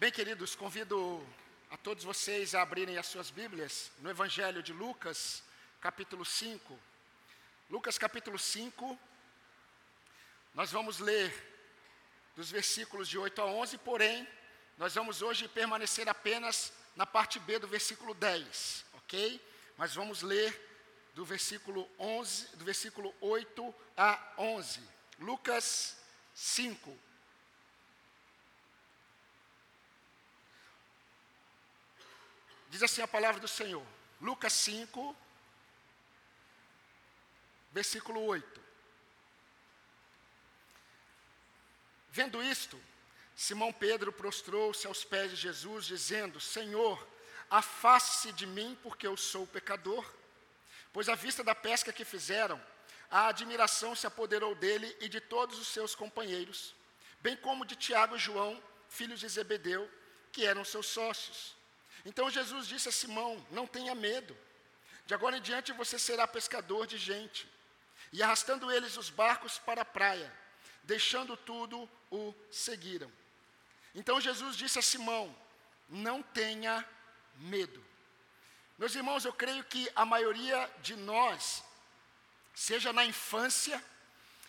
Bem, queridos, convido a todos vocês a abrirem as suas Bíblias no Evangelho de Lucas, capítulo 5. Lucas, capítulo 5, nós vamos ler dos versículos de 8 a 11, porém, nós vamos hoje permanecer apenas na parte B do versículo 10, ok? Mas vamos ler do versículo 11, do versículo 8 a 11. Lucas 5. Diz assim a palavra do Senhor. Lucas 5, versículo 8. Vendo isto, Simão Pedro prostrou-se aos pés de Jesus, dizendo: Senhor, afaste-se de mim, porque eu sou pecador. Pois à vista da pesca que fizeram, a admiração se apoderou dele e de todos os seus companheiros, bem como de Tiago e João, filhos de Zebedeu, que eram seus sócios. Então Jesus disse a Simão: Não tenha medo, de agora em diante você será pescador de gente. E arrastando eles os barcos para a praia, deixando tudo, o seguiram. Então Jesus disse a Simão: Não tenha medo. Meus irmãos, eu creio que a maioria de nós, seja na infância,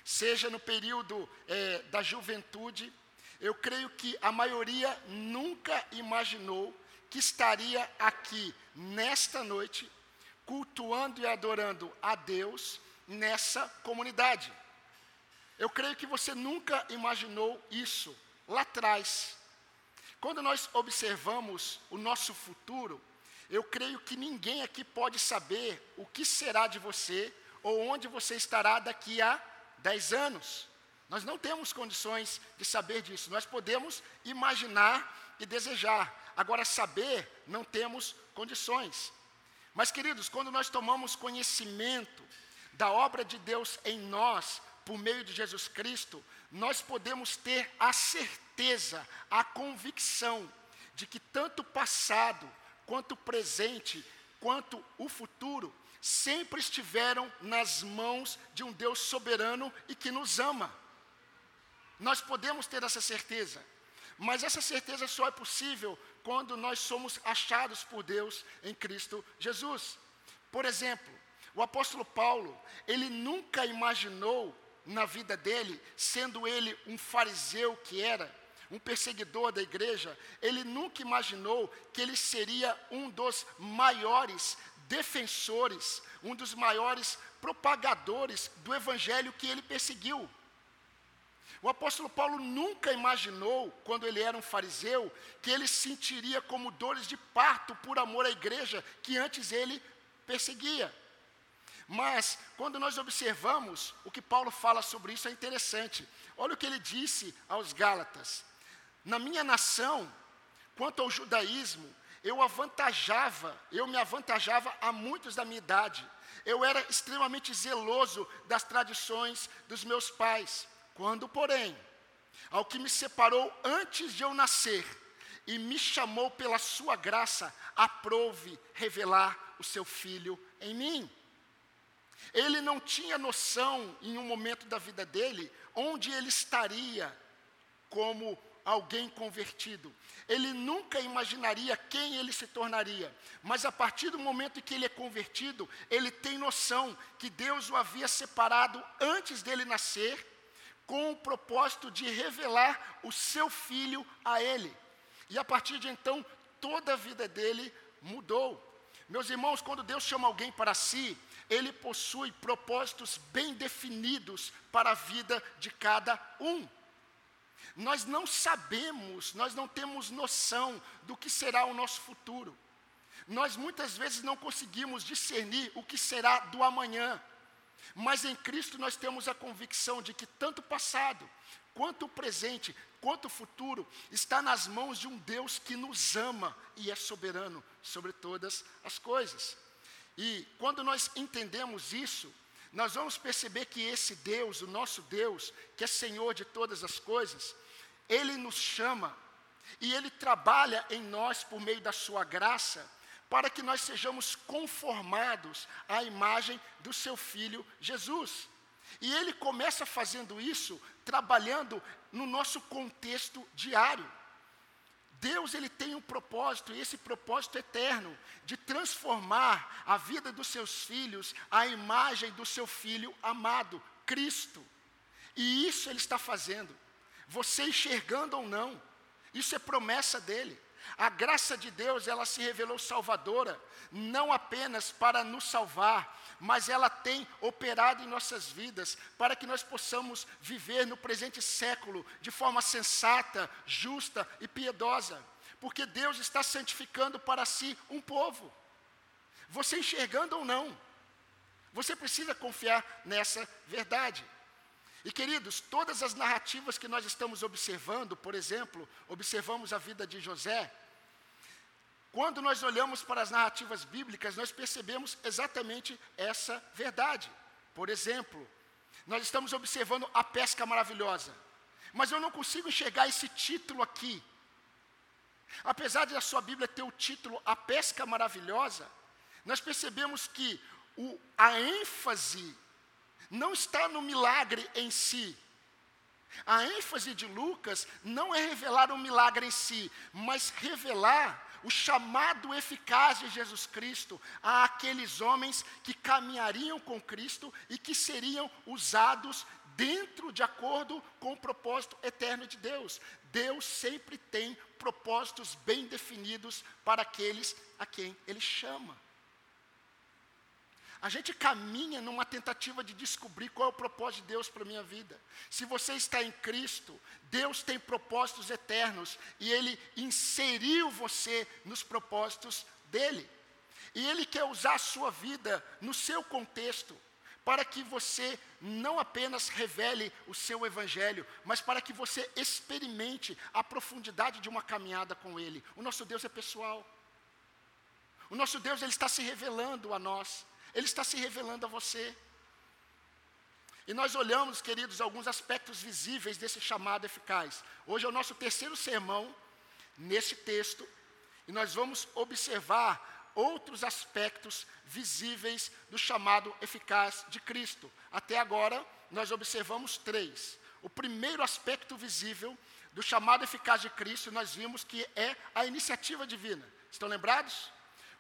seja no período é, da juventude, eu creio que a maioria nunca imaginou que estaria aqui nesta noite, cultuando e adorando a Deus nessa comunidade. Eu creio que você nunca imaginou isso lá atrás. Quando nós observamos o nosso futuro, eu creio que ninguém aqui pode saber o que será de você ou onde você estará daqui a 10 anos. Nós não temos condições de saber disso. Nós podemos imaginar e desejar, Agora, saber, não temos condições. Mas, queridos, quando nós tomamos conhecimento da obra de Deus em nós, por meio de Jesus Cristo, nós podemos ter a certeza, a convicção de que tanto o passado, quanto o presente, quanto o futuro, sempre estiveram nas mãos de um Deus soberano e que nos ama. Nós podemos ter essa certeza, mas essa certeza só é possível quando nós somos achados por Deus em Cristo Jesus. Por exemplo, o apóstolo Paulo, ele nunca imaginou na vida dele, sendo ele um fariseu que era, um perseguidor da igreja, ele nunca imaginou que ele seria um dos maiores defensores, um dos maiores propagadores do evangelho que ele perseguiu. O apóstolo Paulo nunca imaginou, quando ele era um fariseu, que ele sentiria como dores de parto por amor à igreja que antes ele perseguia. Mas, quando nós observamos o que Paulo fala sobre isso, é interessante. Olha o que ele disse aos Gálatas: Na minha nação, quanto ao judaísmo, eu avantajava, eu me avantajava a muitos da minha idade. Eu era extremamente zeloso das tradições dos meus pais. Quando, porém, ao que me separou antes de eu nascer e me chamou pela sua graça, aprove revelar o seu filho em mim. Ele não tinha noção, em um momento da vida dele, onde ele estaria como alguém convertido. Ele nunca imaginaria quem ele se tornaria, mas a partir do momento em que ele é convertido, ele tem noção que Deus o havia separado antes dele nascer com o propósito de revelar o seu filho a ele. E a partir de então, toda a vida dele mudou. Meus irmãos, quando Deus chama alguém para si, ele possui propósitos bem definidos para a vida de cada um. Nós não sabemos, nós não temos noção do que será o nosso futuro. Nós muitas vezes não conseguimos discernir o que será do amanhã. Mas em Cristo nós temos a convicção de que tanto o passado, quanto o presente, quanto o futuro está nas mãos de um Deus que nos ama e é soberano sobre todas as coisas. E quando nós entendemos isso, nós vamos perceber que esse Deus, o nosso Deus, que é Senhor de todas as coisas, Ele nos chama e Ele trabalha em nós por meio da Sua graça para que nós sejamos conformados à imagem do seu filho Jesus. E ele começa fazendo isso trabalhando no nosso contexto diário. Deus ele tem um propósito, e esse propósito eterno, de transformar a vida dos seus filhos à imagem do seu filho amado, Cristo. E isso ele está fazendo. Você enxergando ou não, isso é promessa dele. A graça de Deus, ela se revelou salvadora, não apenas para nos salvar, mas ela tem operado em nossas vidas para que nós possamos viver no presente século de forma sensata, justa e piedosa. Porque Deus está santificando para si um povo. Você enxergando ou não, você precisa confiar nessa verdade. E queridos, todas as narrativas que nós estamos observando, por exemplo, observamos a vida de José, quando nós olhamos para as narrativas bíblicas, nós percebemos exatamente essa verdade. Por exemplo, nós estamos observando a pesca maravilhosa, mas eu não consigo enxergar esse título aqui. Apesar de a sua Bíblia ter o título A Pesca Maravilhosa, nós percebemos que o, a ênfase não está no milagre em si. A ênfase de Lucas não é revelar o milagre em si, mas revelar o chamado eficaz de Jesus Cristo a aqueles homens que caminhariam com Cristo e que seriam usados dentro de acordo com o propósito eterno de Deus. Deus sempre tem propósitos bem definidos para aqueles a quem Ele chama. A gente caminha numa tentativa de descobrir qual é o propósito de Deus para a minha vida. Se você está em Cristo, Deus tem propósitos eternos e Ele inseriu você nos propósitos dele. E Ele quer usar a sua vida no seu contexto, para que você não apenas revele o seu evangelho, mas para que você experimente a profundidade de uma caminhada com Ele. O nosso Deus é pessoal. O nosso Deus ele está se revelando a nós. Ele está se revelando a você. E nós olhamos, queridos, alguns aspectos visíveis desse chamado eficaz. Hoje é o nosso terceiro sermão nesse texto, e nós vamos observar outros aspectos visíveis do chamado eficaz de Cristo. Até agora, nós observamos três. O primeiro aspecto visível do chamado eficaz de Cristo, nós vimos que é a iniciativa divina. Estão lembrados?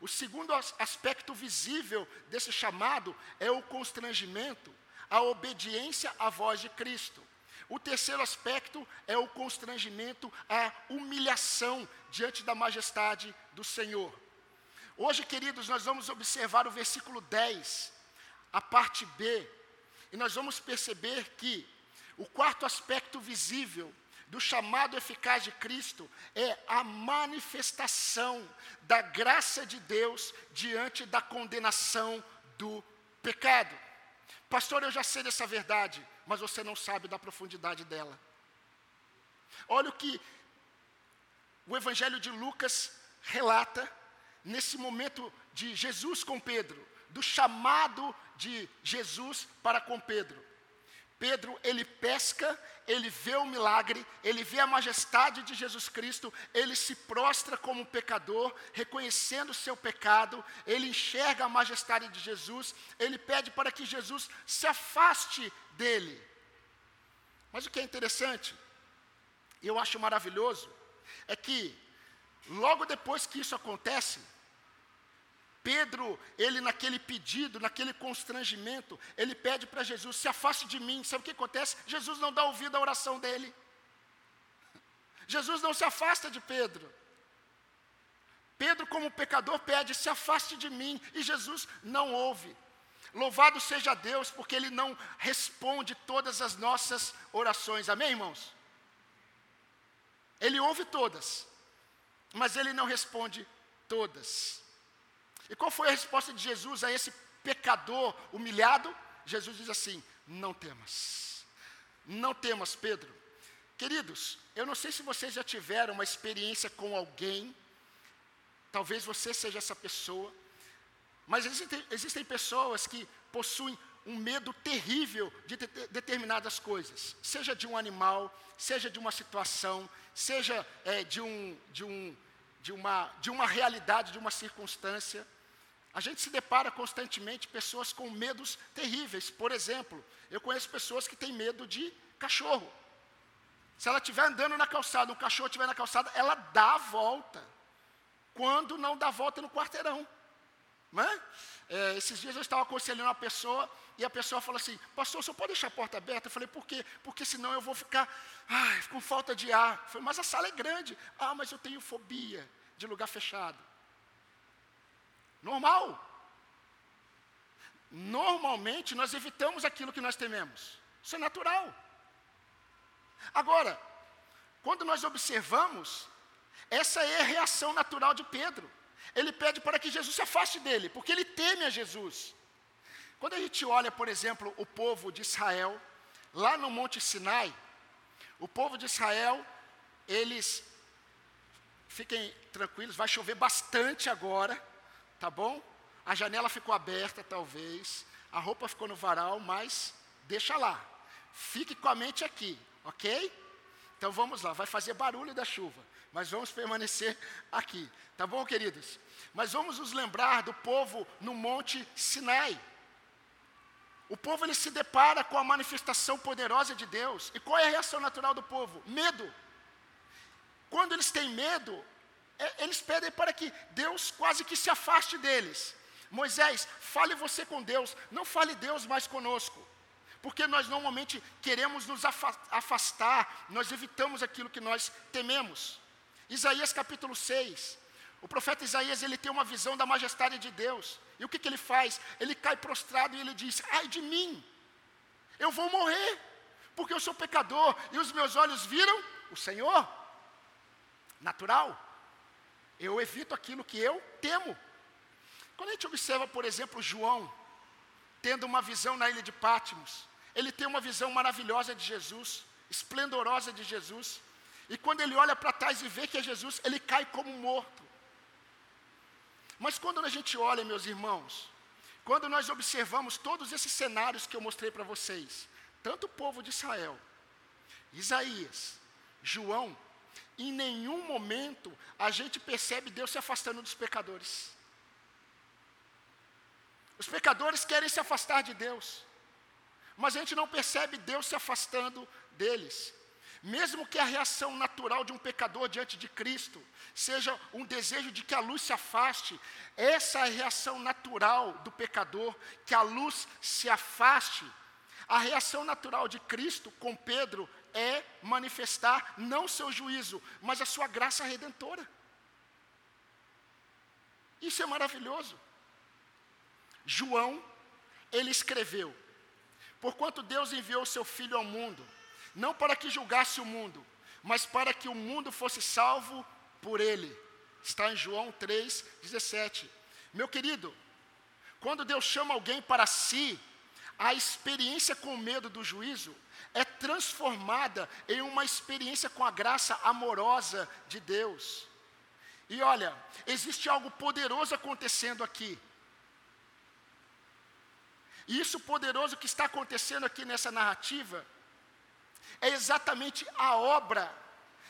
O segundo aspecto visível desse chamado é o constrangimento, a obediência à voz de Cristo. O terceiro aspecto é o constrangimento, a humilhação diante da majestade do Senhor. Hoje, queridos, nós vamos observar o versículo 10, a parte B, e nós vamos perceber que o quarto aspecto visível do chamado eficaz de Cristo é a manifestação da graça de Deus diante da condenação do pecado. Pastor, eu já sei dessa verdade, mas você não sabe da profundidade dela. Olha o que o Evangelho de Lucas relata nesse momento de Jesus com Pedro, do chamado de Jesus para com Pedro. Pedro, ele pesca, ele vê o milagre, ele vê a majestade de Jesus Cristo, ele se prostra como um pecador, reconhecendo o seu pecado, ele enxerga a majestade de Jesus, ele pede para que Jesus se afaste dele. Mas o que é interessante, e eu acho maravilhoso, é que logo depois que isso acontece, Pedro, ele naquele pedido, naquele constrangimento, ele pede para Jesus: se afaste de mim. Sabe o que acontece? Jesus não dá ouvido à oração dele. Jesus não se afasta de Pedro. Pedro, como pecador, pede: se afaste de mim. E Jesus não ouve. Louvado seja Deus, porque Ele não responde todas as nossas orações. Amém, irmãos? Ele ouve todas, mas Ele não responde todas. E qual foi a resposta de Jesus a esse pecador humilhado? Jesus diz assim: Não temas, não temas, Pedro. Queridos, eu não sei se vocês já tiveram uma experiência com alguém, talvez você seja essa pessoa, mas existem, existem pessoas que possuem um medo terrível de de determinadas coisas, seja de um animal, seja de uma situação, seja é, de, um, de, um, de, uma, de uma realidade, de uma circunstância. A gente se depara constantemente pessoas com medos terríveis. Por exemplo, eu conheço pessoas que têm medo de cachorro. Se ela estiver andando na calçada, um cachorro estiver na calçada, ela dá a volta. Quando não dá volta no quarteirão. Né? É, esses dias eu estava aconselhando uma pessoa e a pessoa falou assim: Pastor, você pode deixar a porta aberta? Eu falei: Por quê? Porque senão eu vou ficar ai, com falta de ar. Eu falei: Mas a sala é grande. Ah, mas eu tenho fobia de lugar fechado. Normal. Normalmente nós evitamos aquilo que nós tememos. Isso é natural. Agora, quando nós observamos, essa é a reação natural de Pedro. Ele pede para que Jesus se afaste dele, porque ele teme a Jesus. Quando a gente olha, por exemplo, o povo de Israel, lá no Monte Sinai, o povo de Israel, eles, fiquem tranquilos, vai chover bastante agora, tá bom? A janela ficou aberta, talvez, a roupa ficou no varal, mas deixa lá. Fique com a mente aqui, ok? Então vamos lá, vai fazer barulho da chuva, mas vamos permanecer aqui, tá bom, queridos? Mas vamos nos lembrar do povo no Monte Sinai. O povo ele se depara com a manifestação poderosa de Deus. E qual é a reação natural do povo? Medo. Quando eles têm medo, eles pedem para que Deus quase que se afaste deles. Moisés, fale você com Deus, não fale Deus mais conosco. Porque nós normalmente queremos nos afastar, nós evitamos aquilo que nós tememos. Isaías capítulo 6. O profeta Isaías, ele tem uma visão da majestade de Deus. E o que, que ele faz? Ele cai prostrado e ele diz: Ai de mim, eu vou morrer, porque eu sou pecador e os meus olhos viram o Senhor. Natural. Eu evito aquilo que eu temo. Quando a gente observa, por exemplo, João, tendo uma visão na ilha de Pátimos, ele tem uma visão maravilhosa de Jesus, esplendorosa de Jesus. E quando ele olha para trás e vê que é Jesus, ele cai como morto. Mas quando a gente olha, meus irmãos, quando nós observamos todos esses cenários que eu mostrei para vocês, tanto o povo de Israel, Isaías, João, em nenhum momento a gente percebe Deus se afastando dos pecadores. Os pecadores querem se afastar de Deus mas a gente não percebe Deus se afastando deles. Mesmo que a reação natural de um pecador diante de Cristo seja um desejo de que a luz se afaste, essa é a reação natural do pecador, que a luz se afaste. A reação natural de Cristo com Pedro é manifestar não seu juízo, mas a sua graça redentora. Isso é maravilhoso. João, ele escreveu: Porquanto Deus enviou seu Filho ao mundo, não para que julgasse o mundo, mas para que o mundo fosse salvo por ele. Está em João 3, 17. Meu querido, quando Deus chama alguém para si, a experiência com medo do juízo é transformada em uma experiência com a graça amorosa de Deus. E olha, existe algo poderoso acontecendo aqui. E isso poderoso que está acontecendo aqui nessa narrativa é exatamente a obra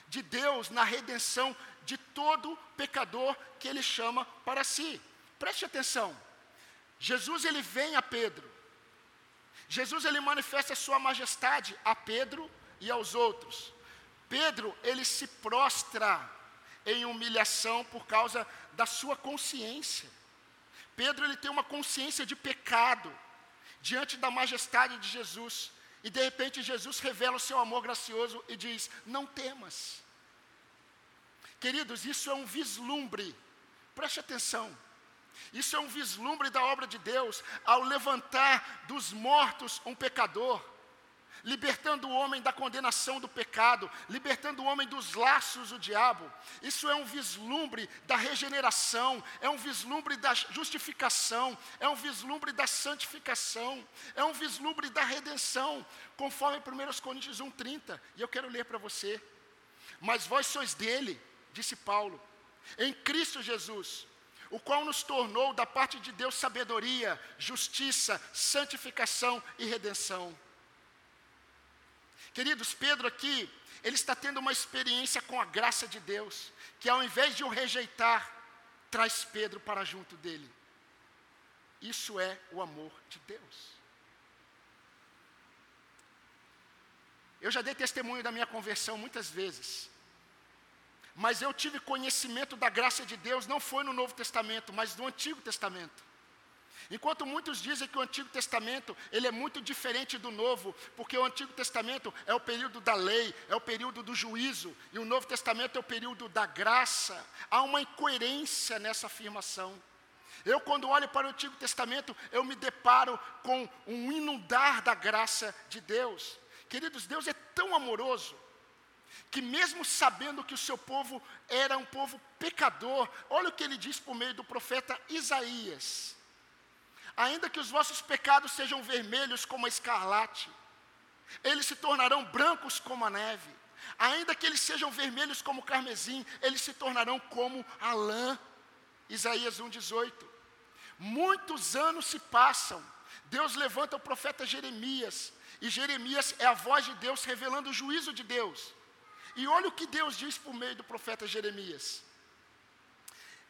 de Deus na redenção de todo pecador que ele chama para si. Preste atenção. Jesus ele vem a Pedro. Jesus ele manifesta a sua majestade a Pedro e aos outros. Pedro ele se prostra em humilhação por causa da sua consciência. Pedro ele tem uma consciência de pecado diante da majestade de Jesus. E de repente Jesus revela o seu amor gracioso e diz: Não temas. Queridos, isso é um vislumbre, preste atenção. Isso é um vislumbre da obra de Deus ao levantar dos mortos um pecador libertando o homem da condenação do pecado, libertando o homem dos laços do diabo. Isso é um vislumbre da regeneração, é um vislumbre da justificação, é um vislumbre da santificação, é um vislumbre da redenção, conforme 1 Coríntios 1,30. E eu quero ler para você. Mas vós sois dele, disse Paulo, em Cristo Jesus o qual nos tornou da parte de Deus sabedoria, justiça, santificação e redenção. Queridos, Pedro aqui, ele está tendo uma experiência com a graça de Deus, que ao invés de o rejeitar, traz Pedro para junto dele. Isso é o amor de Deus. Eu já dei testemunho da minha conversão muitas vezes. Mas eu tive conhecimento da graça de Deus, não foi no Novo Testamento, mas no Antigo Testamento. Enquanto muitos dizem que o Antigo Testamento ele é muito diferente do Novo, porque o Antigo Testamento é o período da lei, é o período do juízo, e o Novo Testamento é o período da graça. Há uma incoerência nessa afirmação. Eu, quando olho para o Antigo Testamento, eu me deparo com um inundar da graça de Deus. Queridos, Deus é tão amoroso que, mesmo sabendo que o seu povo era um povo pecador, olha o que ele diz por meio do profeta Isaías: Ainda que os vossos pecados sejam vermelhos como a escarlate, eles se tornarão brancos como a neve. Ainda que eles sejam vermelhos como o carmesim, eles se tornarão como a lã. Isaías 1,18. Muitos anos se passam, Deus levanta o profeta Jeremias, e Jeremias é a voz de Deus revelando o juízo de Deus. E olha o que Deus diz por meio do profeta Jeremias: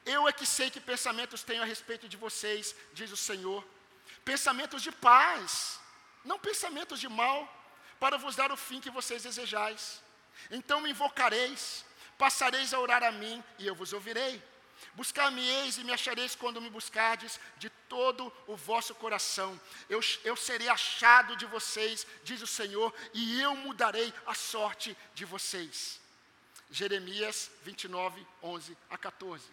Eu é que sei que pensamentos tenho a respeito de vocês, diz o Senhor, pensamentos de paz, não pensamentos de mal, para vos dar o fim que vocês desejais. Então me invocareis, passareis a orar a mim, e eu vos ouvirei. Buscar-me-eis e me achareis quando me buscardes de todo o vosso coração. Eu, eu serei achado de vocês, diz o Senhor, e eu mudarei a sorte de vocês. Jeremias 29, 11 a 14.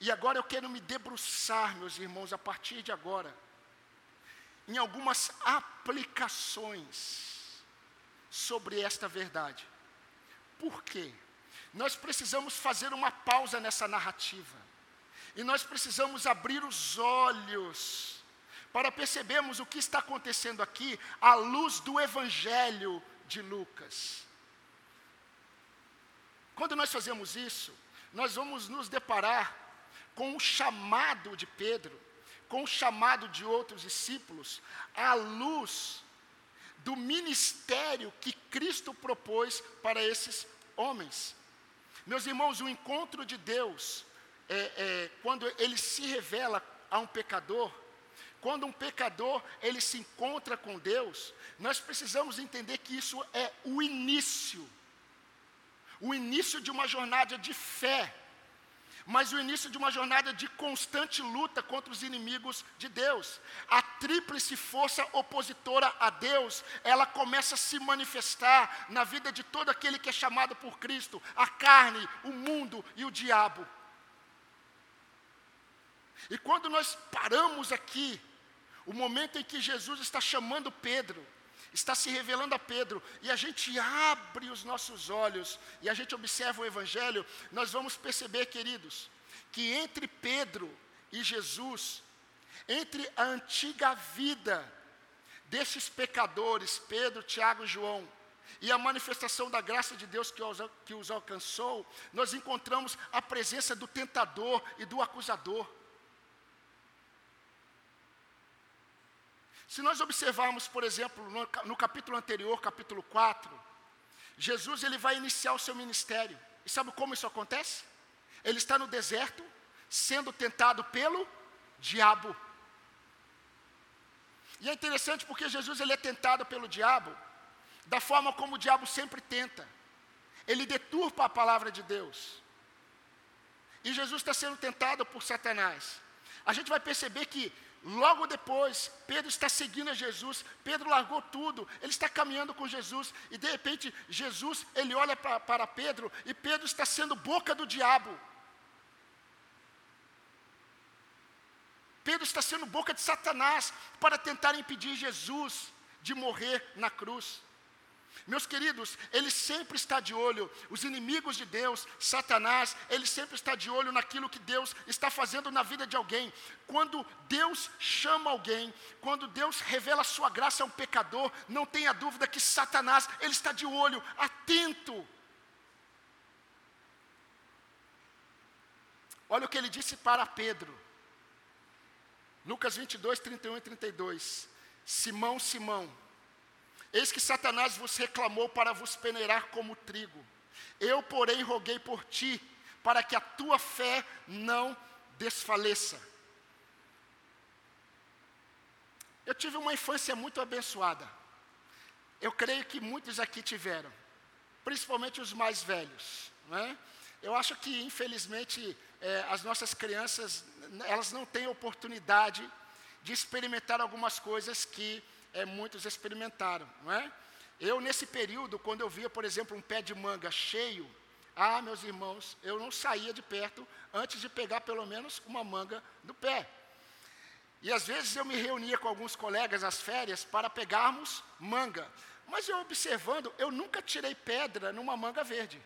E agora eu quero me debruçar, meus irmãos, a partir de agora, em algumas aplicações sobre esta verdade. Por quê? Nós precisamos fazer uma pausa nessa narrativa. E nós precisamos abrir os olhos para percebermos o que está acontecendo aqui à luz do Evangelho de Lucas. Quando nós fazemos isso, nós vamos nos deparar com o chamado de Pedro, com o chamado de outros discípulos, à luz do ministério que Cristo propôs para esses homens. Meus irmãos, o encontro de Deus, é, é, quando ele se revela a um pecador, quando um pecador ele se encontra com Deus, nós precisamos entender que isso é o início, o início de uma jornada de fé mas o início de uma jornada de constante luta contra os inimigos de Deus. A tríplice força opositora a Deus, ela começa a se manifestar na vida de todo aquele que é chamado por Cristo: a carne, o mundo e o diabo. E quando nós paramos aqui, o momento em que Jesus está chamando Pedro, está se revelando a Pedro, e a gente abre os nossos olhos e a gente observa o Evangelho, nós vamos perceber, queridos, que entre Pedro e Jesus, entre a antiga vida desses pecadores, Pedro, Tiago e João, e a manifestação da graça de Deus que os, que os alcançou, nós encontramos a presença do tentador e do acusador. Se nós observarmos, por exemplo, no, no capítulo anterior, capítulo 4, Jesus ele vai iniciar o seu ministério. E sabe como isso acontece? Ele está no deserto, sendo tentado pelo diabo. E é interessante porque Jesus ele é tentado pelo diabo da forma como o diabo sempre tenta. Ele deturpa a palavra de Deus. E Jesus está sendo tentado por Satanás. A gente vai perceber que Logo depois, Pedro está seguindo a Jesus, Pedro largou tudo, ele está caminhando com Jesus, e de repente, Jesus, ele olha pra, para Pedro, e Pedro está sendo boca do diabo. Pedro está sendo boca de Satanás para tentar impedir Jesus de morrer na cruz. Meus queridos, ele sempre está de olho, os inimigos de Deus, Satanás, ele sempre está de olho naquilo que Deus está fazendo na vida de alguém. Quando Deus chama alguém, quando Deus revela a sua graça a um pecador, não tenha dúvida que Satanás, ele está de olho, atento. Olha o que ele disse para Pedro. Lucas 22, 31 e 32. Simão, Simão, Eis que Satanás vos reclamou para vos peneirar como trigo. Eu, porém, roguei por ti, para que a tua fé não desfaleça. Eu tive uma infância muito abençoada. eu creio que muitos aqui tiveram, principalmente os mais velhos. Né? Eu acho que, infelizmente, é, as nossas crianças, elas não têm oportunidade de experimentar algumas coisas que é, muitos experimentaram. Não é? Eu, nesse período, quando eu via, por exemplo, um pé de manga cheio, ah, meus irmãos, eu não saía de perto antes de pegar pelo menos uma manga do pé. E às vezes eu me reunia com alguns colegas nas férias para pegarmos manga. Mas eu observando, eu nunca tirei pedra numa manga verde.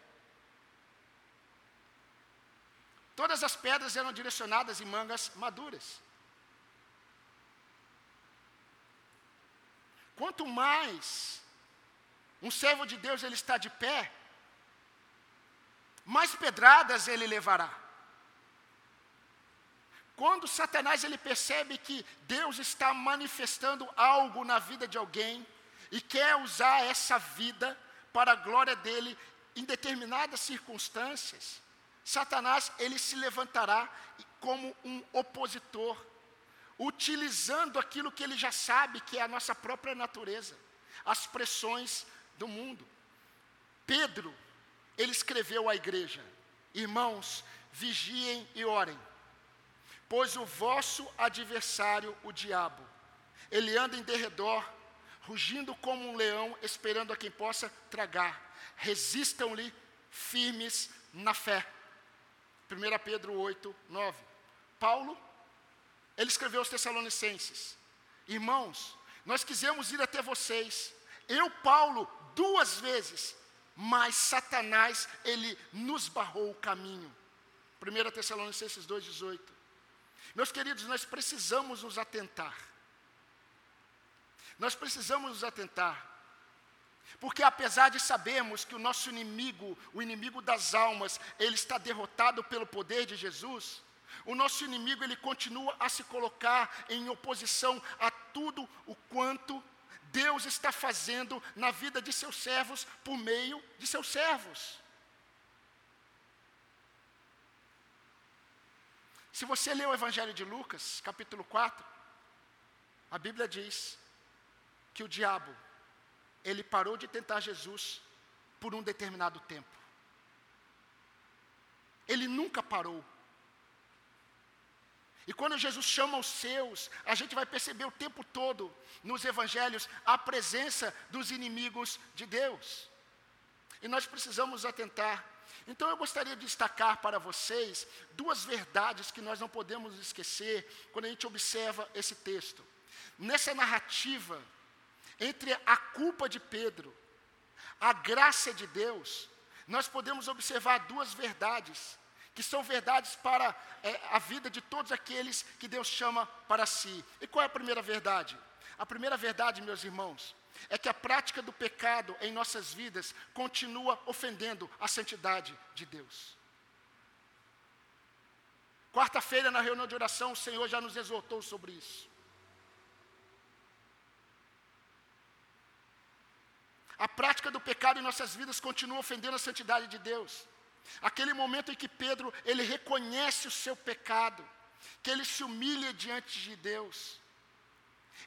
Todas as pedras eram direcionadas em mangas maduras. Quanto mais um servo de Deus ele está de pé, mais pedradas ele levará. Quando Satanás ele percebe que Deus está manifestando algo na vida de alguém e quer usar essa vida para a glória dele em determinadas circunstâncias, Satanás ele se levantará como um opositor, utilizando aquilo que ele já sabe que é a nossa própria natureza, as pressões do mundo. Pedro ele escreveu à igreja: Irmãos, vigiem e orem, pois o vosso adversário, o diabo, ele anda em derredor, rugindo como um leão, esperando a quem possa tragar. Resistam-lhe firmes na fé. 1 Pedro 8, 9. Paulo, ele escreveu aos Tessalonicenses: Irmãos, nós quisemos ir até vocês. Eu, Paulo, duas vezes mas Satanás, ele nos barrou o caminho. 1 Tessalonicenses 2,18. Meus queridos, nós precisamos nos atentar. Nós precisamos nos atentar. Porque apesar de sabermos que o nosso inimigo, o inimigo das almas, ele está derrotado pelo poder de Jesus, o nosso inimigo ele continua a se colocar em oposição a tudo o quanto Deus está fazendo na vida de seus servos por meio de seus servos. Se você ler o Evangelho de Lucas, capítulo 4, a Bíblia diz que o diabo, ele parou de tentar Jesus por um determinado tempo. Ele nunca parou. E quando Jesus chama os seus, a gente vai perceber o tempo todo nos evangelhos a presença dos inimigos de Deus. E nós precisamos atentar. Então eu gostaria de destacar para vocês duas verdades que nós não podemos esquecer quando a gente observa esse texto. Nessa narrativa entre a culpa de Pedro, a graça de Deus, nós podemos observar duas verdades que são verdades para é, a vida de todos aqueles que Deus chama para si. E qual é a primeira verdade? A primeira verdade, meus irmãos, é que a prática do pecado em nossas vidas continua ofendendo a santidade de Deus. Quarta-feira, na reunião de oração, o Senhor já nos exortou sobre isso. A prática do pecado em nossas vidas continua ofendendo a santidade de Deus. Aquele momento em que Pedro, ele reconhece o seu pecado, que ele se humilha diante de Deus.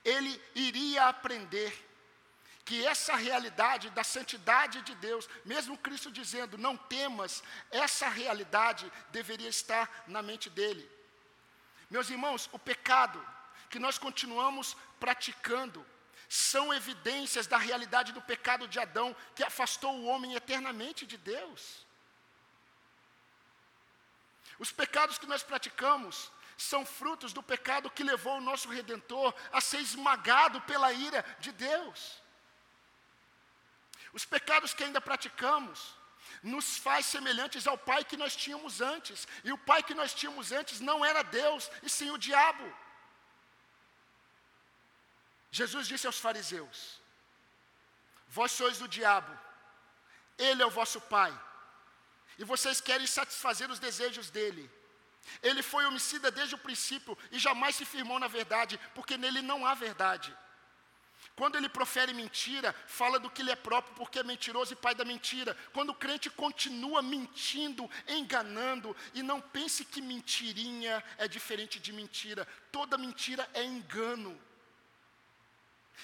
Ele iria aprender que essa realidade da santidade de Deus, mesmo Cristo dizendo, não temas, essa realidade deveria estar na mente dele. Meus irmãos, o pecado que nós continuamos praticando são evidências da realidade do pecado de Adão que afastou o homem eternamente de Deus. Os pecados que nós praticamos são frutos do pecado que levou o nosso redentor a ser esmagado pela ira de Deus. Os pecados que ainda praticamos nos faz semelhantes ao pai que nós tínhamos antes. E o pai que nós tínhamos antes não era Deus, e sim o diabo. Jesus disse aos fariseus: Vós sois do diabo, ele é o vosso pai e vocês querem satisfazer os desejos dele. Ele foi homicida desde o princípio e jamais se firmou na verdade, porque nele não há verdade. Quando ele profere mentira, fala do que ele é próprio, porque é mentiroso e pai da mentira. Quando o crente continua mentindo, enganando, e não pense que mentirinha é diferente de mentira, toda mentira é engano.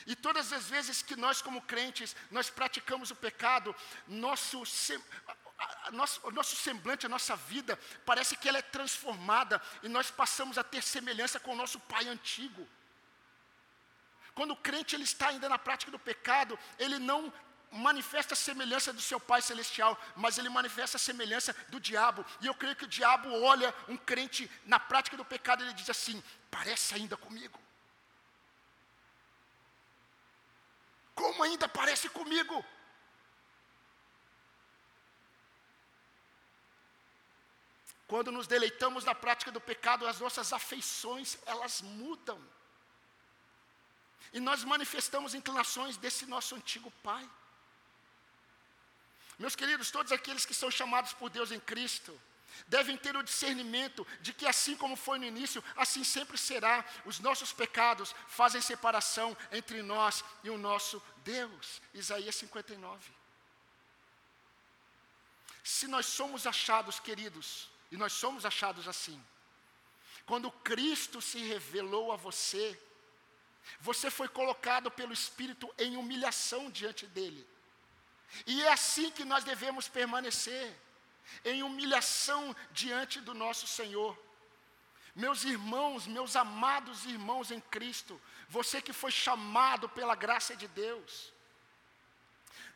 E todas as vezes que nós, como crentes, nós praticamos o pecado, nosso, a, nosso, o nosso semblante, a nossa vida, parece que ela é transformada e nós passamos a ter semelhança com o nosso pai antigo. Quando o crente ele está ainda na prática do pecado, ele não manifesta a semelhança do seu Pai Celestial, mas ele manifesta a semelhança do diabo. E eu creio que o diabo olha um crente na prática do pecado e ele diz assim: parece ainda comigo. Como ainda parece comigo? Quando nos deleitamos na prática do pecado, as nossas afeições, elas mudam. E nós manifestamos inclinações desse nosso antigo pai. Meus queridos, todos aqueles que são chamados por Deus em Cristo, devem ter o discernimento de que, assim como foi no início, assim sempre será. Os nossos pecados fazem separação entre nós e o nosso Deus. Isaías 59. Se nós somos achados, queridos, e nós somos achados assim, quando Cristo se revelou a você, você foi colocado pelo Espírito em humilhação diante dele. E é assim que nós devemos permanecer, em humilhação diante do nosso Senhor. Meus irmãos, meus amados irmãos em Cristo, você que foi chamado pela graça de Deus,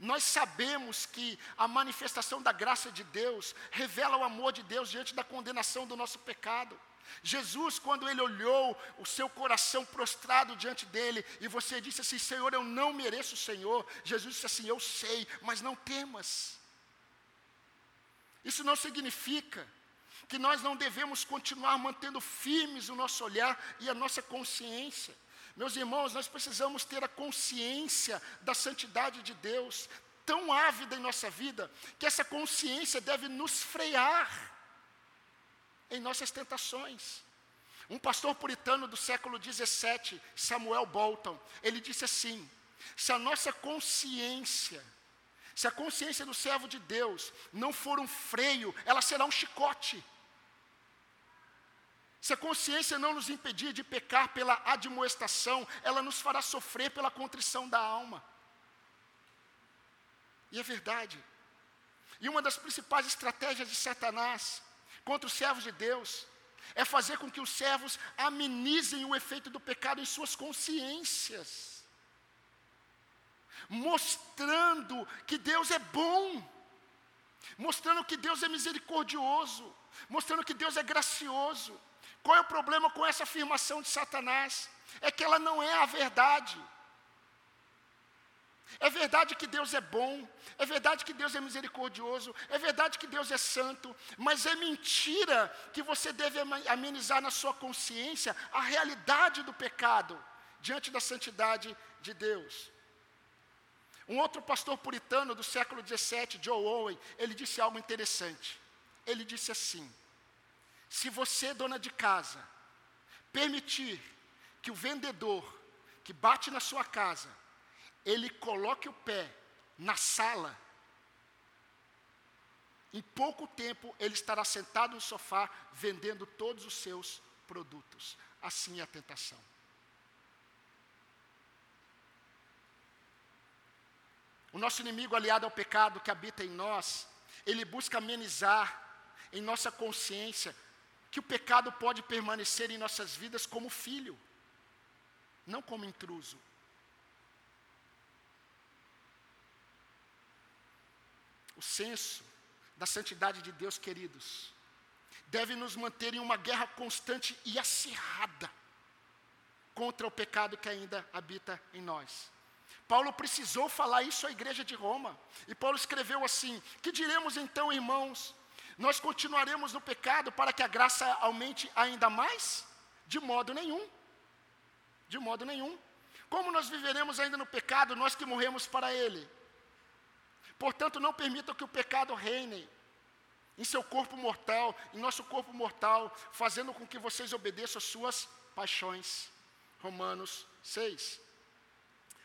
nós sabemos que a manifestação da graça de Deus revela o amor de Deus diante da condenação do nosso pecado. Jesus, quando ele olhou o seu coração prostrado diante dele, e você disse assim: Senhor, eu não mereço o Senhor. Jesus disse assim: Eu sei, mas não temas. Isso não significa que nós não devemos continuar mantendo firmes o nosso olhar e a nossa consciência. Meus irmãos, nós precisamos ter a consciência da santidade de Deus tão ávida em nossa vida, que essa consciência deve nos frear em nossas tentações. Um pastor puritano do século 17, Samuel Bolton, ele disse assim: se a nossa consciência, se a consciência do servo de Deus não for um freio, ela será um chicote. Se a consciência não nos impedir de pecar pela admoestação, ela nos fará sofrer pela contrição da alma. E é verdade. E uma das principais estratégias de Satanás contra os servos de Deus é fazer com que os servos amenizem o efeito do pecado em suas consciências, mostrando que Deus é bom, mostrando que Deus é misericordioso, mostrando que Deus é gracioso. Qual é o problema com essa afirmação de Satanás? É que ela não é a verdade. É verdade que Deus é bom, é verdade que Deus é misericordioso, é verdade que Deus é santo, mas é mentira que você deve amenizar na sua consciência a realidade do pecado diante da santidade de Deus. Um outro pastor puritano do século XVII, Joe Owen, ele disse algo interessante. Ele disse assim: se você, dona de casa, permitir que o vendedor que bate na sua casa ele coloque o pé na sala, em pouco tempo ele estará sentado no sofá vendendo todos os seus produtos. Assim é a tentação. O nosso inimigo aliado ao pecado que habita em nós, ele busca amenizar em nossa consciência que o pecado pode permanecer em nossas vidas como filho, não como intruso. o senso da santidade de Deus, queridos, deve nos manter em uma guerra constante e acirrada contra o pecado que ainda habita em nós. Paulo precisou falar isso à igreja de Roma, e Paulo escreveu assim: Que diremos então, irmãos? Nós continuaremos no pecado para que a graça aumente ainda mais? De modo nenhum. De modo nenhum. Como nós viveremos ainda no pecado, nós que morremos para ele? Portanto, não permitam que o pecado reine em seu corpo mortal, em nosso corpo mortal, fazendo com que vocês obedeçam às suas paixões. Romanos 6.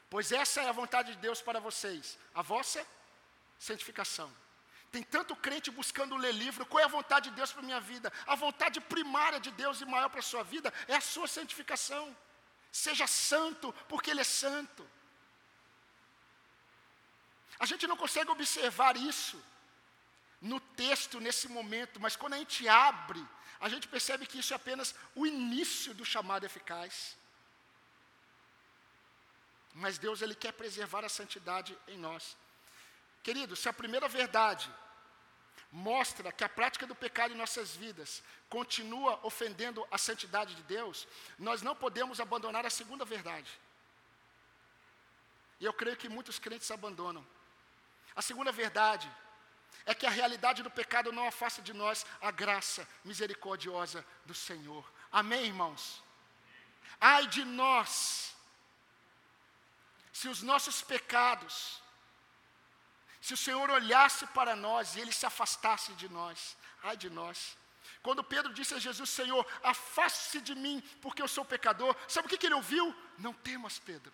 Pois essa é a vontade de Deus para vocês, a vossa santificação. Tem tanto crente buscando ler livro, qual é a vontade de Deus para minha vida? A vontade primária de Deus e maior para a sua vida é a sua santificação. Seja santo, porque Ele é santo. A gente não consegue observar isso no texto nesse momento, mas quando a gente abre, a gente percebe que isso é apenas o início do chamado eficaz. Mas Deus ele quer preservar a santidade em nós. Querido, se a primeira verdade mostra que a prática do pecado em nossas vidas continua ofendendo a santidade de Deus, nós não podemos abandonar a segunda verdade. E eu creio que muitos crentes abandonam. A segunda verdade é que a realidade do pecado não afasta de nós a graça misericordiosa do Senhor. Amém, irmãos? Ai de nós, se os nossos pecados, se o Senhor olhasse para nós e ele se afastasse de nós, ai de nós. Quando Pedro disse a Jesus, Senhor, afaste-se de mim, porque eu sou pecador, sabe o que, que ele ouviu? Não temas, Pedro.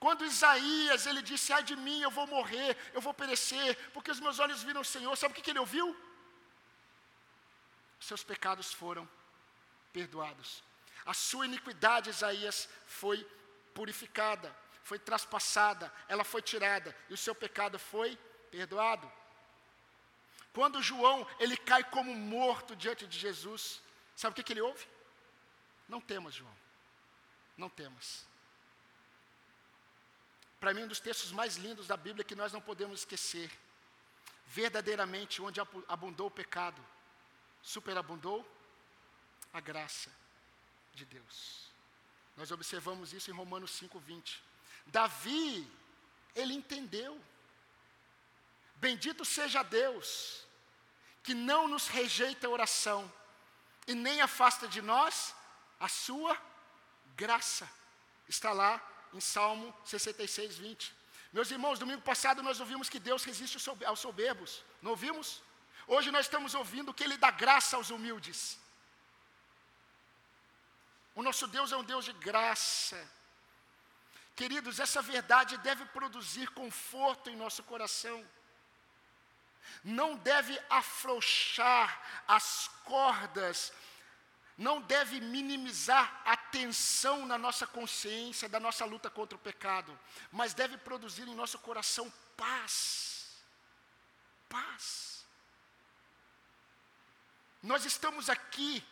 Quando Isaías, ele disse, ai de mim, eu vou morrer, eu vou perecer, porque os meus olhos viram o Senhor, sabe o que, que ele ouviu? Seus pecados foram perdoados. A sua iniquidade, Isaías, foi purificada, foi traspassada, ela foi tirada, e o seu pecado foi perdoado. Quando João, ele cai como morto diante de Jesus, sabe o que, que ele ouve? Não temas, João, não temas para mim, um dos textos mais lindos da Bíblia que nós não podemos esquecer. Verdadeiramente, onde abundou o pecado, superabundou a graça de Deus. Nós observamos isso em Romanos 5:20. Davi, ele entendeu. Bendito seja Deus, que não nos rejeita a oração e nem afasta de nós a sua graça. Está lá em Salmo 66, 20. Meus irmãos, domingo passado nós ouvimos que Deus resiste aos soberbos, não ouvimos? Hoje nós estamos ouvindo que Ele dá graça aos humildes. O nosso Deus é um Deus de graça. Queridos, essa verdade deve produzir conforto em nosso coração. Não deve afrouxar as cordas não deve minimizar a tensão na nossa consciência da nossa luta contra o pecado, mas deve produzir em nosso coração paz. Paz. Nós estamos aqui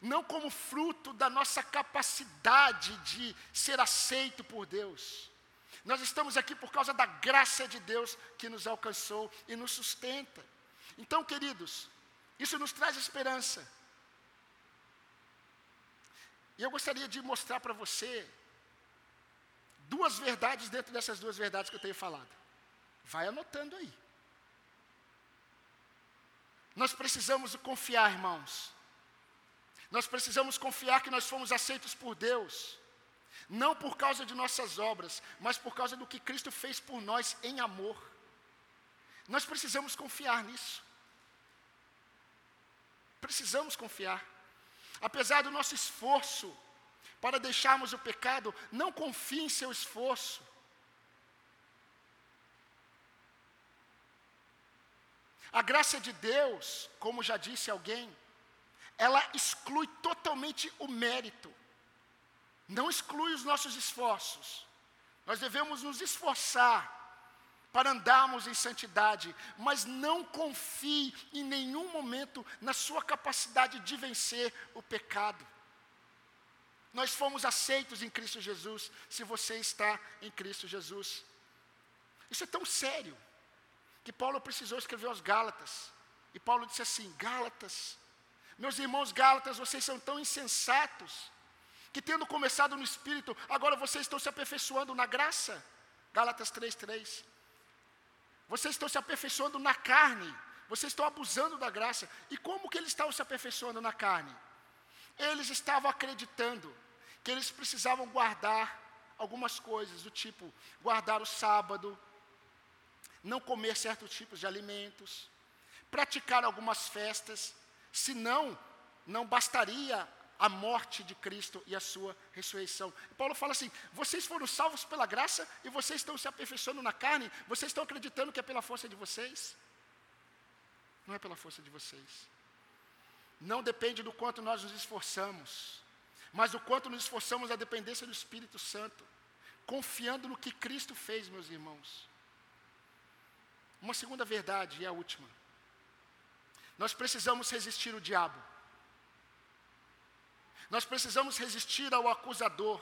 não como fruto da nossa capacidade de ser aceito por Deus. Nós estamos aqui por causa da graça de Deus que nos alcançou e nos sustenta. Então, queridos, isso nos traz esperança. E eu gostaria de mostrar para você duas verdades dentro dessas duas verdades que eu tenho falado. Vai anotando aí. Nós precisamos confiar, irmãos. Nós precisamos confiar que nós fomos aceitos por Deus, não por causa de nossas obras, mas por causa do que Cristo fez por nós em amor. Nós precisamos confiar nisso. Precisamos confiar. Apesar do nosso esforço para deixarmos o pecado, não confie em seu esforço. A graça de Deus, como já disse alguém, ela exclui totalmente o mérito, não exclui os nossos esforços. Nós devemos nos esforçar para andarmos em santidade, mas não confie em nenhum momento na sua capacidade de vencer o pecado. Nós fomos aceitos em Cristo Jesus, se você está em Cristo Jesus. Isso é tão sério, que Paulo precisou escrever aos Gálatas. E Paulo disse assim: Gálatas, meus irmãos Gálatas, vocês são tão insensatos, que tendo começado no Espírito, agora vocês estão se aperfeiçoando na graça. Gálatas 3,3. Vocês estão se aperfeiçoando na carne. Vocês estão abusando da graça. E como que eles estavam se aperfeiçoando na carne? Eles estavam acreditando que eles precisavam guardar algumas coisas, do tipo guardar o sábado, não comer certos tipos de alimentos, praticar algumas festas, senão não bastaria a morte de Cristo e a sua ressurreição. Paulo fala assim: vocês foram salvos pela graça e vocês estão se aperfeiçoando na carne, vocês estão acreditando que é pela força de vocês? Não é pela força de vocês. Não depende do quanto nós nos esforçamos, mas o quanto nos esforçamos na dependência do Espírito Santo, confiando no que Cristo fez, meus irmãos. Uma segunda verdade, e a última. Nós precisamos resistir o diabo. Nós precisamos resistir ao acusador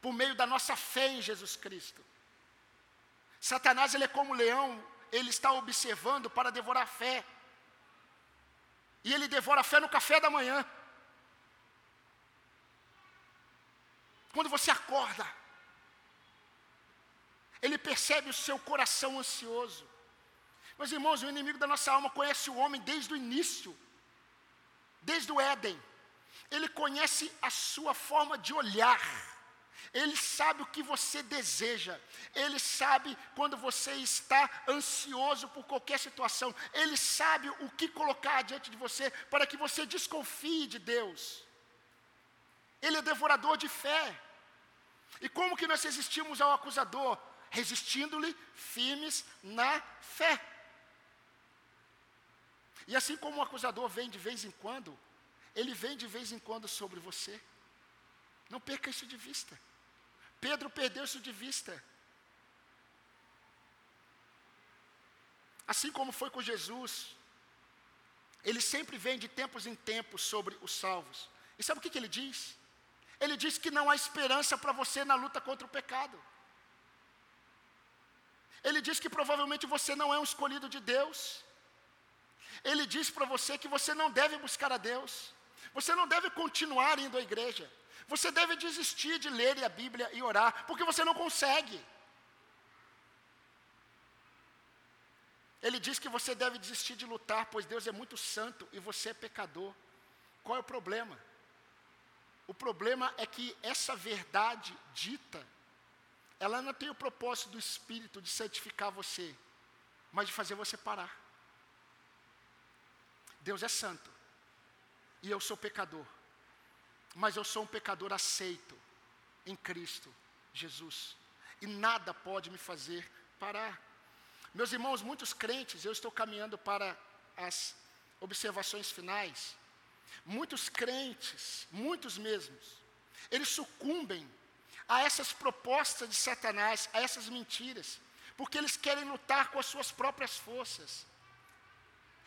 por meio da nossa fé em Jesus Cristo. Satanás ele é como leão, ele está observando para devorar a fé. E ele devora a fé no café da manhã. Quando você acorda, ele percebe o seu coração ansioso. Meus irmãos, o inimigo da nossa alma conhece o homem desde o início, desde o Éden. Ele conhece a sua forma de olhar. Ele sabe o que você deseja. Ele sabe quando você está ansioso por qualquer situação. Ele sabe o que colocar diante de você para que você desconfie de Deus. Ele é devorador de fé. E como que nós resistimos ao acusador? Resistindo-lhe firmes na fé. E assim como o acusador vem de vez em quando, ele vem de vez em quando sobre você. Não perca isso de vista. Pedro perdeu isso de vista. Assim como foi com Jesus, ele sempre vem de tempos em tempos sobre os salvos. E sabe o que, que ele diz? Ele diz que não há esperança para você na luta contra o pecado. Ele diz que provavelmente você não é um escolhido de Deus. Ele diz para você que você não deve buscar a Deus. Você não deve continuar indo à igreja. Você deve desistir de ler a Bíblia e orar, porque você não consegue. Ele diz que você deve desistir de lutar, pois Deus é muito santo e você é pecador. Qual é o problema? O problema é que essa verdade dita, ela não tem o propósito do Espírito de santificar você, mas de fazer você parar. Deus é santo e eu sou pecador, mas eu sou um pecador aceito em Cristo Jesus, e nada pode me fazer parar. Meus irmãos, muitos crentes, eu estou caminhando para as observações finais. Muitos crentes, muitos mesmos, eles sucumbem a essas propostas de Satanás, a essas mentiras, porque eles querem lutar com as suas próprias forças.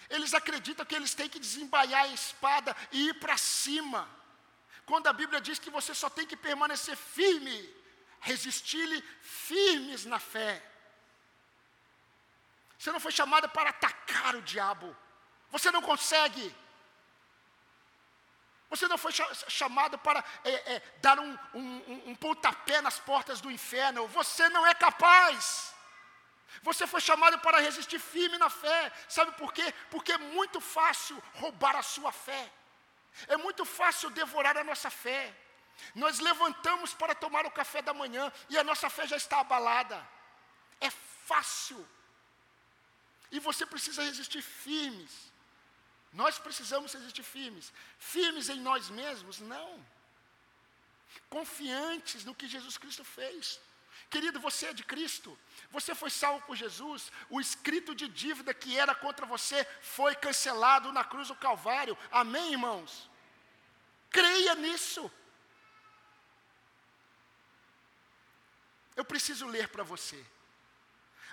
Eles acreditam que eles têm que desembaiar a espada e ir para cima. Quando a Bíblia diz que você só tem que permanecer firme, resistir-lhe firmes na fé. Você não foi chamado para atacar o diabo. Você não consegue. Você não foi chamado para é, é, dar um, um, um pontapé nas portas do inferno. Você não é capaz. Você foi chamado para resistir firme na fé. Sabe por quê? Porque é muito fácil roubar a sua fé. É muito fácil devorar a nossa fé. Nós levantamos para tomar o café da manhã e a nossa fé já está abalada. É fácil. E você precisa resistir firmes. Nós precisamos resistir firmes. Firmes em nós mesmos? Não. Confiantes no que Jesus Cristo fez. Querido, você é de Cristo. Você foi salvo por Jesus. O escrito de dívida que era contra você foi cancelado na cruz do Calvário. Amém, irmãos? Creia nisso. Eu preciso ler para você.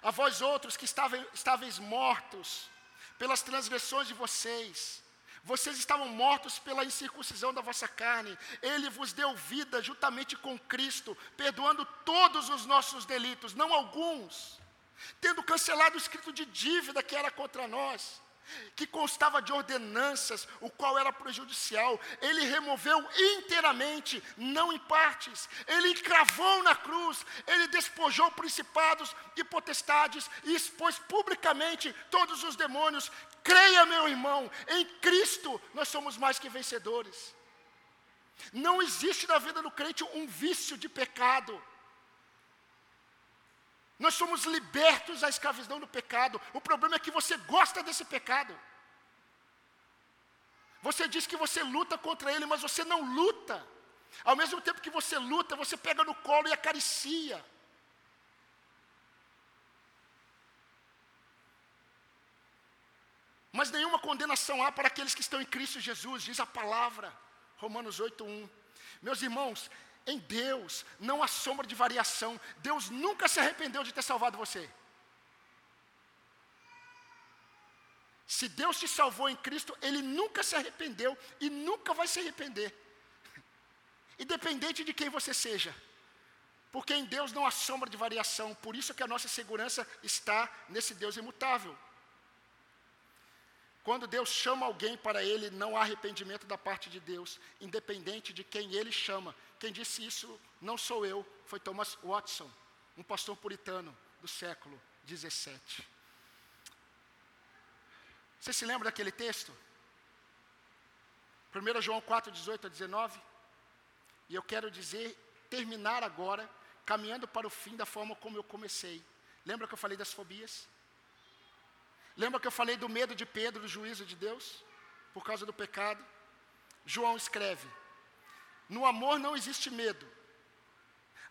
A vós outros que estáveis mortos pelas transgressões de vocês. Vocês estavam mortos pela incircuncisão da vossa carne. Ele vos deu vida juntamente com Cristo, perdoando todos os nossos delitos, não alguns, tendo cancelado o escrito de dívida que era contra nós que constava de ordenanças, o qual era prejudicial. Ele removeu inteiramente, não em partes. Ele encravou na cruz, ele despojou principados e potestades e expôs publicamente todos os demônios. Creia, meu irmão, em Cristo nós somos mais que vencedores. Não existe na vida do crente um vício de pecado. Nós somos libertos da escravidão do pecado. O problema é que você gosta desse pecado. Você diz que você luta contra ele, mas você não luta. Ao mesmo tempo que você luta, você pega no colo e acaricia. Mas nenhuma condenação há para aqueles que estão em Cristo Jesus, diz a palavra. Romanos 8:1. Meus irmãos, em Deus não há sombra de variação. Deus nunca se arrependeu de ter salvado você. Se Deus te salvou em Cristo, Ele nunca se arrependeu e nunca vai se arrepender. Independente de quem você seja. Porque em Deus não há sombra de variação. Por isso que a nossa segurança está nesse Deus imutável. Quando Deus chama alguém para Ele, não há arrependimento da parte de Deus, independente de quem Ele chama. Quem disse isso não sou eu, foi Thomas Watson, um pastor puritano do século 17. Você se lembra daquele texto? 1 João 4, 18 a 19. E eu quero dizer, terminar agora, caminhando para o fim da forma como eu comecei. Lembra que eu falei das fobias? Lembra que eu falei do medo de Pedro, do juízo de Deus, por causa do pecado? João escreve: No amor não existe medo.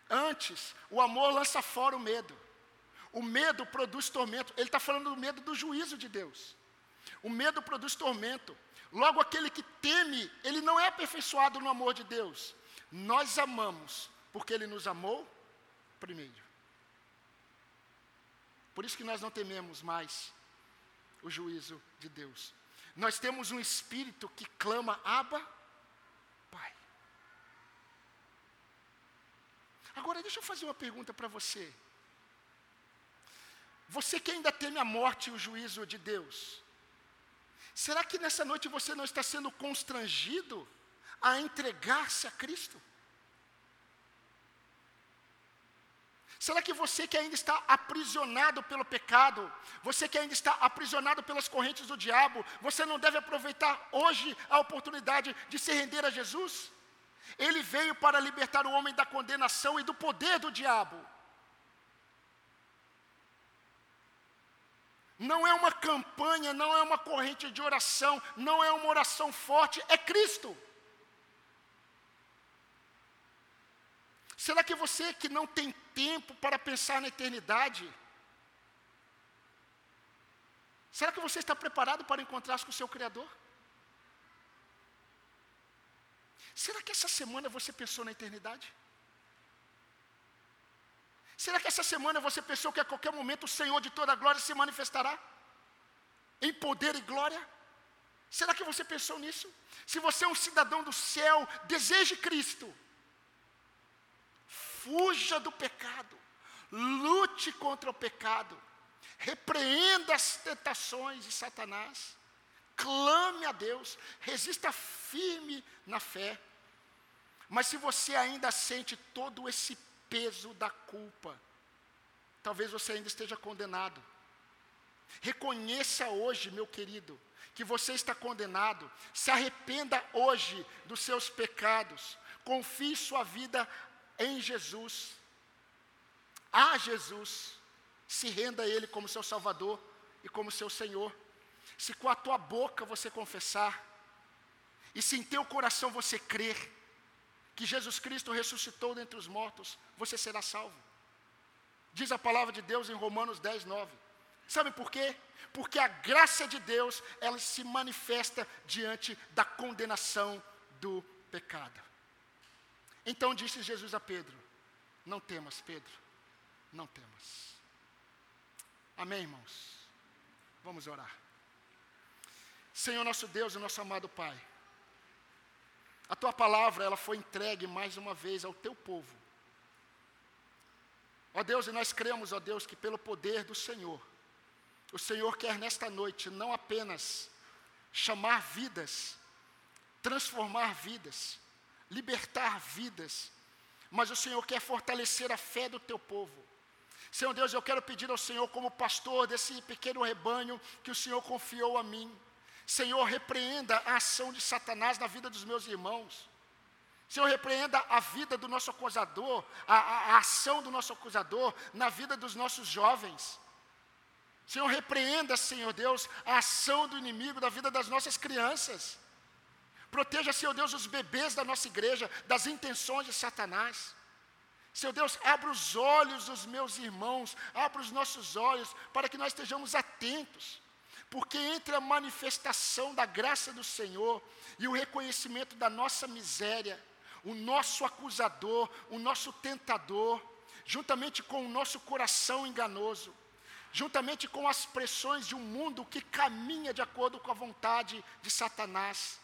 Antes, o amor lança fora o medo. O medo produz tormento. Ele está falando do medo do juízo de Deus. O medo produz tormento. Logo, aquele que teme, ele não é aperfeiçoado no amor de Deus. Nós amamos, porque ele nos amou primeiro. Por isso que nós não tememos mais o juízo de Deus. Nós temos um espírito que clama, Abba, Pai. Agora, deixa eu fazer uma pergunta para você. Você que ainda teme a morte e o juízo de Deus, Será que nessa noite você não está sendo constrangido a entregar-se a Cristo? Será que você que ainda está aprisionado pelo pecado, você que ainda está aprisionado pelas correntes do diabo, você não deve aproveitar hoje a oportunidade de se render a Jesus? Ele veio para libertar o homem da condenação e do poder do diabo. Não é uma campanha, não é uma corrente de oração, não é uma oração forte, é Cristo. Será que você que não tem tempo para pensar na eternidade, será que você está preparado para encontrar-se com o seu Criador? Será que essa semana você pensou na eternidade? Será que essa semana você pensou que a qualquer momento o Senhor de toda a glória se manifestará? Em poder e glória? Será que você pensou nisso? Se você é um cidadão do céu, deseje Cristo. Fuja do pecado. Lute contra o pecado. Repreenda as tentações de Satanás. Clame a Deus. Resista firme na fé. Mas se você ainda sente todo esse peso da culpa. Talvez você ainda esteja condenado. Reconheça hoje, meu querido, que você está condenado. Se arrependa hoje dos seus pecados. Confie sua vida em Jesus. A Jesus. Se renda a Ele como seu Salvador e como seu Senhor. Se com a tua boca você confessar, e se em teu coração você crer, que Jesus Cristo ressuscitou dentre os mortos, você será salvo. Diz a palavra de Deus em Romanos 10, 9. Sabe por quê? Porque a graça de Deus, ela se manifesta diante da condenação do pecado. Então disse Jesus a Pedro: Não temas, Pedro, não temas. Amém, irmãos? Vamos orar. Senhor nosso Deus e nosso amado Pai. A tua palavra, ela foi entregue mais uma vez ao teu povo. Ó Deus, e nós cremos, ó Deus, que pelo poder do Senhor, o Senhor quer nesta noite não apenas chamar vidas, transformar vidas, libertar vidas, mas o Senhor quer fortalecer a fé do teu povo. Senhor Deus, eu quero pedir ao Senhor, como pastor desse pequeno rebanho que o Senhor confiou a mim, Senhor, repreenda a ação de Satanás na vida dos meus irmãos. Senhor, repreenda a vida do nosso acusador, a, a, a, ação do nosso acusador na vida dos nossos jovens. Senhor, repreenda, Senhor Deus, a ação do inimigo da vida das nossas crianças. Proteja, Senhor Deus, os bebês da nossa igreja das intenções de Satanás. Senhor Deus, abra os olhos dos meus irmãos, abra os nossos olhos para que nós estejamos atentos Porque entre a manifestação da graça do Senhor e o reconhecimento da nossa miséria, o nosso acusador, o nosso tentador, juntamente com o nosso coração enganoso, juntamente com as pressões de um mundo que caminha de acordo com a vontade de Satanás,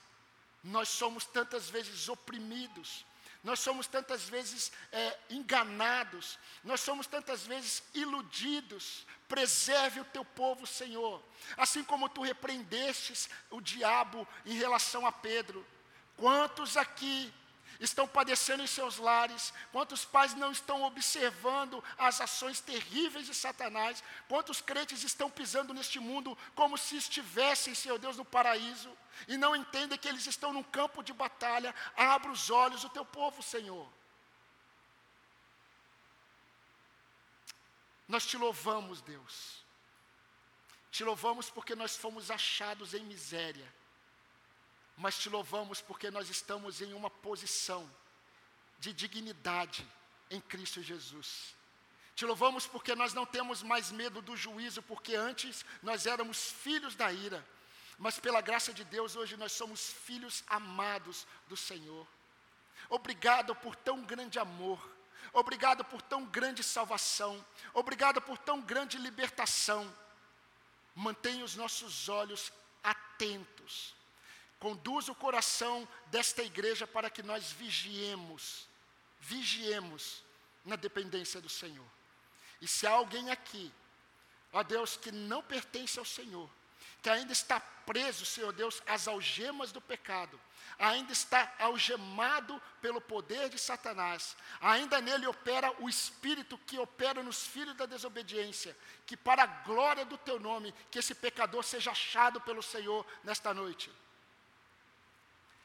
nós somos tantas vezes oprimidos, nós somos tantas vezes é, enganados, nós somos tantas vezes iludidos. Preserve o teu povo, Senhor. Assim como tu repreendestes o diabo em relação a Pedro. Quantos aqui estão padecendo em seus lares, quantos pais não estão observando as ações terríveis de Satanás, quantos crentes estão pisando neste mundo como se estivessem, Senhor Deus, no paraíso, e não entendem que eles estão num campo de batalha. Abra os olhos do teu povo, Senhor. Nós te louvamos, Deus. Te louvamos porque nós fomos achados em miséria mas te louvamos porque nós estamos em uma posição de dignidade em Cristo Jesus. Te louvamos porque nós não temos mais medo do juízo, porque antes nós éramos filhos da ira, mas pela graça de Deus hoje nós somos filhos amados do Senhor. Obrigado por tão grande amor, obrigado por tão grande salvação, obrigado por tão grande libertação. Mantenha os nossos olhos atentos Conduz o coração desta igreja para que nós vigiemos, vigiemos na dependência do Senhor. E se há alguém aqui, ó Deus, que não pertence ao Senhor, que ainda está preso, Senhor Deus, às algemas do pecado, ainda está algemado pelo poder de Satanás, ainda nele opera o espírito que opera nos filhos da desobediência, que para a glória do teu nome, que esse pecador seja achado pelo Senhor nesta noite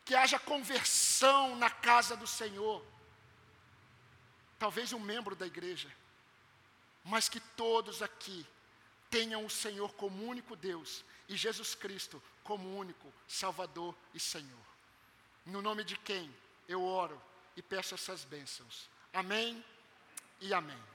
que haja conversão na casa do Senhor. Talvez um membro da igreja, mas que todos aqui tenham o Senhor como único Deus e Jesus Cristo como único Salvador e Senhor. No nome de quem eu oro e peço essas bênçãos. Amém e amém.